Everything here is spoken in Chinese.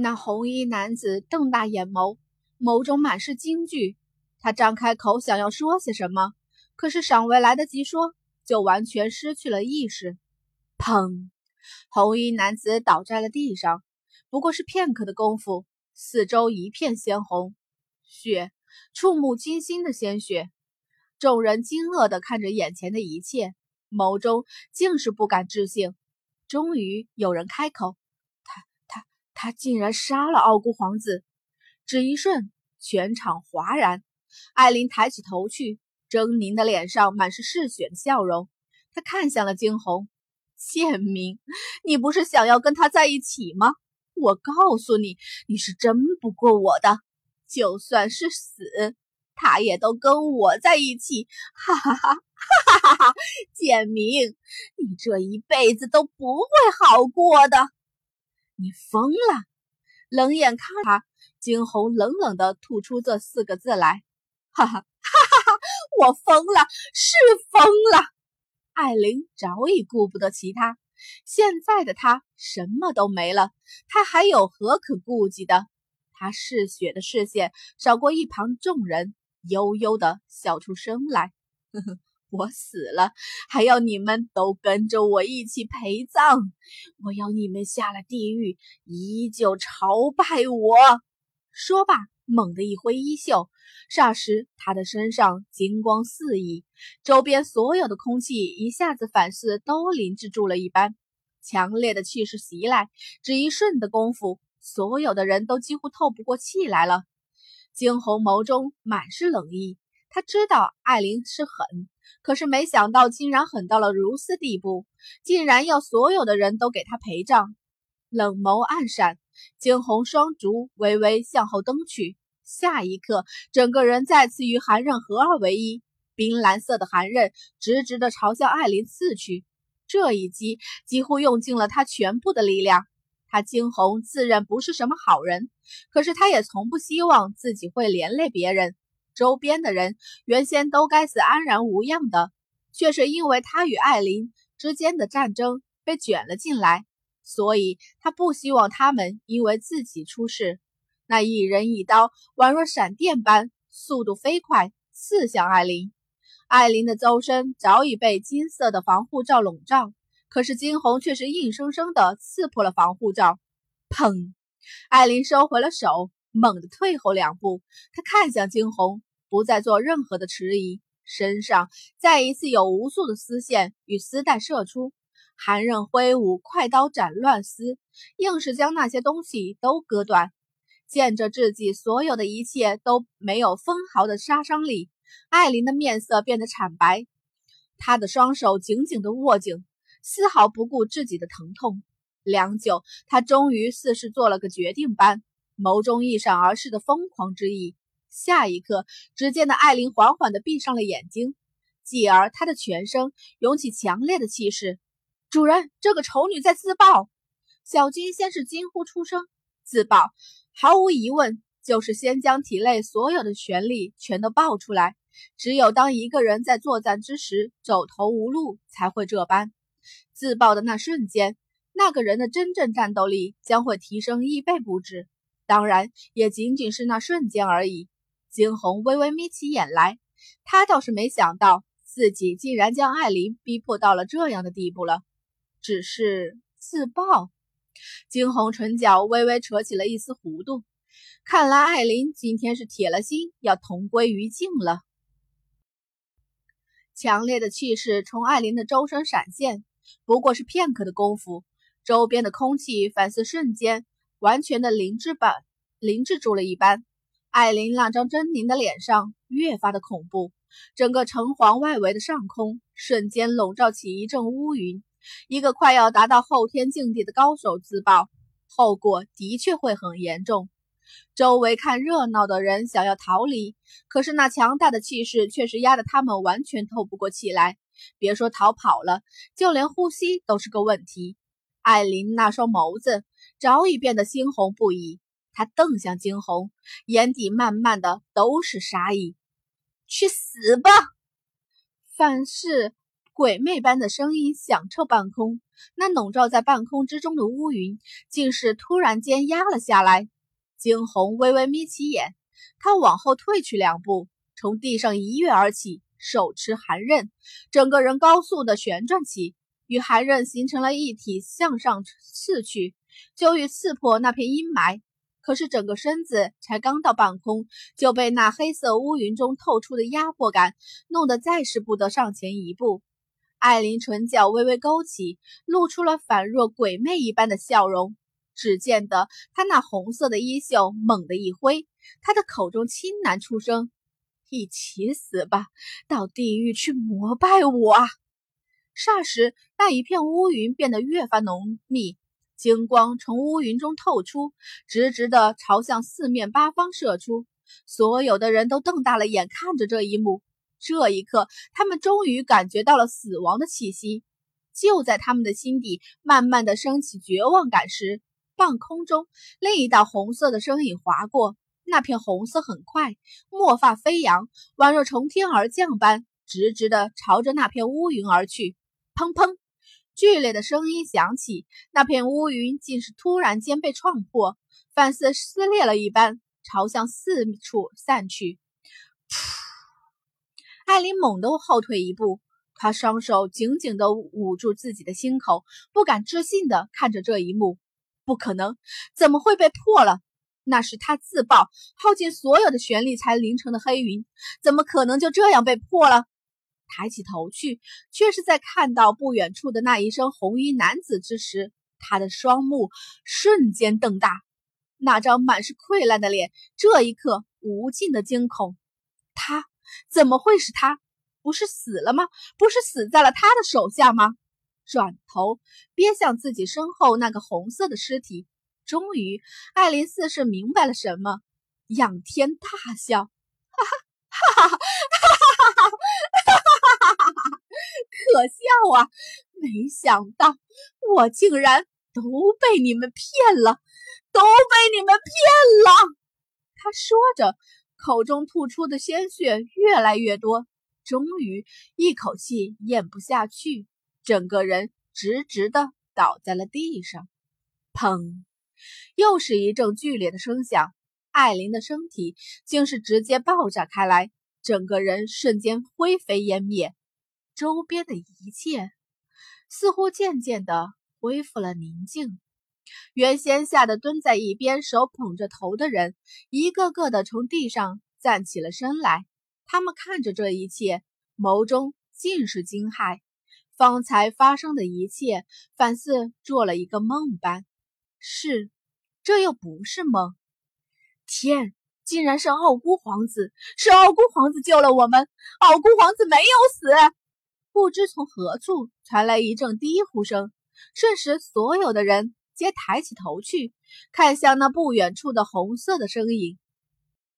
那红衣男子瞪大眼眸，眸中满是惊惧。他张开口想要说些什么，可是尚未来得及说，就完全失去了意识。砰！红衣男子倒在了地上。不过是片刻的功夫，四周一片鲜红，血，触目惊心的鲜血。众人惊愕地看着眼前的一切，眸中竟是不敢置信。终于有人开口：“、他、竟然杀了傲孤皇子！”只一瞬，全场哗然。艾琳抬起头去，狰狞的脸上满是嗜血的笑容。她看向了惊鸿：“贱民，你不是想要跟他在一起吗？我告诉你，你是争不过我的。就算是死。”他也都跟我在一起，哈哈哈哈哈哈！简明，你这一辈子都不会好过的。你疯了！冷眼看他，惊鸿冷冷的吐出这四个字来，哈哈哈哈哈！我疯了，是疯了。艾琳早已顾不得其他，现在的他什么都没了，他还有何可顾忌的？他嗜血的视线扫过一旁众人。悠悠的笑出声来，呵呵，我死了，还要你们都跟着我一起陪葬。我要你们下了地狱，依旧朝拜我。说罢，猛地一挥衣袖，霎时他的身上金光四溢，周边所有的空气一下子反似都凝滞住了一般，强烈的气势袭来，只一瞬的功夫，所有的人都几乎透不过气来了。惊鸿眸中满是冷意，他知道艾琳是狠，可是没想到竟然狠到了如斯地步，竟然要所有的人都给他陪葬。冷眸暗闪，惊鸿双足微微向后蹬去，下一刻，整个人再次与寒刃合二为一，冰蓝色的寒刃直直的朝向艾琳刺去。这一击几乎用尽了他全部的力量。他惊鸿自认不是什么好人，可是他也从不希望自己会连累别人。周边的人原先都该死安然无恙的，却是因为他与艾琳之间的战争被卷了进来，所以他不希望他们因为自己出事。那一人一刀宛若闪电般，速度飞快，刺向艾琳。艾琳的周身早已被金色的防护罩笼罩。可是惊鸿却是硬生生的刺破了防护罩，砰！艾琳收回了手，猛地退后两步。她看向惊鸿，不再做任何的迟疑，身上再一次有无数的丝线与丝带射出，寒刃挥舞，快刀斩乱丝，硬是将那些东西都割断。见着自己所有的一切都没有分毫的杀伤力，艾琳的面色变得惨白，她的双手紧紧的握紧。丝毫不顾自己的疼痛，良久，她终于似是做了个决定般，眸中一闪而逝的疯狂之意。下一刻，只见那艾琳缓缓地闭上了眼睛，继而她的全身涌起强烈的气势。主人，这个丑女在自爆！小金先是惊呼出声。自爆，毫无疑问就是先将体内所有的权力全都爆出来。只有当一个人在作战之时走投无路，才会这般。自爆的那瞬间，那个人的真正战斗力将会提升一倍不止。当然，也仅仅是那瞬间而已。惊鸿微微眯起眼来，他倒是没想到自己竟然将艾琳逼迫到了这样的地步了。只是自爆，惊鸿唇角微微扯起了一丝弧度。看来艾琳今天是铁了心要同归于尽了。强烈的气势从艾琳的周身闪现。不过是片刻的功夫，周边的空气反似瞬间完全的凝滞般凝滞住了一般。艾琳那张狰狞的脸上越发的恐怖，整个城隍外围的上空瞬间笼罩起一阵乌云。一个快要达到后天境地的高手自爆，后果的确会很严重。周围看热闹的人想要逃离，可是那强大的气势却是压得他们完全透不过气来。别说逃跑了，就连呼吸都是个问题。艾琳那双眸子早已变得猩红不已，他瞪向惊鸿，眼底慢慢的都是杀意。去死吧！范氏鬼魅般的声音响彻半空，那笼罩在半空之中的乌云竟是突然间压了下来。惊鸿微微眯起眼，他往后退去两步，从地上一跃而起，手持寒刃，整个人高速的旋转起，与寒刃形成了一体，向上刺去，就欲刺破那片阴霾。可是整个身子才刚到半空，就被那黑色乌云中透出的压迫感弄得再是不得上前一步。艾琳唇角微微勾起，露出了仿若鬼魅一般的笑容。只见得她那红色的衣袖猛地一挥，她的口中轻喃出声：“一起死吧，到地狱去膜拜我啊！”霎时，那一片乌云变得越发浓密。金光从乌云中透出，直直的朝向四面八方射出。所有的人都瞪大了眼看着这一幕。这一刻，他们终于感觉到了死亡的气息。就在他们的心底慢慢的升起绝望感时，半空中另一道红色的身影划过。那片红色很快，墨发飞扬，宛若从天而降般，直直的朝着那片乌云而去。砰砰！剧烈的声音响起，那片乌云竟是突然间被撞破，反似撕裂了一般，朝向四处散去。艾琳猛地后退一步，她双手紧紧地捂住自己的心口，不敢置信地看着这一幕。不可能，怎么会被破了？那是他自爆，耗尽所有的玄力才凝成的黑云，怎么可能就这样被破了？抬起头去，却是在看到不远处的那一身红衣男子之时，他的双目瞬间瞪大，那张满是溃烂的脸，这一刻无尽的惊恐。他怎么会是他？不是死了吗？不是死在了他的手下吗？转头瞥向自己身后那个红色的尸体，终于，艾琳似是明白了什么，仰天大笑，哈哈哈哈哈哈哈哈哈！可笑啊！没想到我竟然都被你们骗了，都被你们骗了！他说着，口中吐出的鲜血越来越多，终于一口气咽不下去，整个人直直的倒在了地上。砰！又是一阵剧烈的声响，艾琳的身体竟是直接爆炸开来，整个人瞬间灰飞烟灭。周边的一切似乎渐渐的恢复了宁静。原先吓得蹲在一边、手捧着头的人，一个个的从地上站起了身来。他们看着这一切，眸中尽是惊骇。方才发生的一切，反似做了一个梦般。是，这又不是梦。天，竟然是傲孤皇子！是傲孤皇子救了我们！傲孤皇子没有死！不知从何处传来一阵低呼声，瞬时所有的人皆抬起头去，看向那不远处的红色的身影。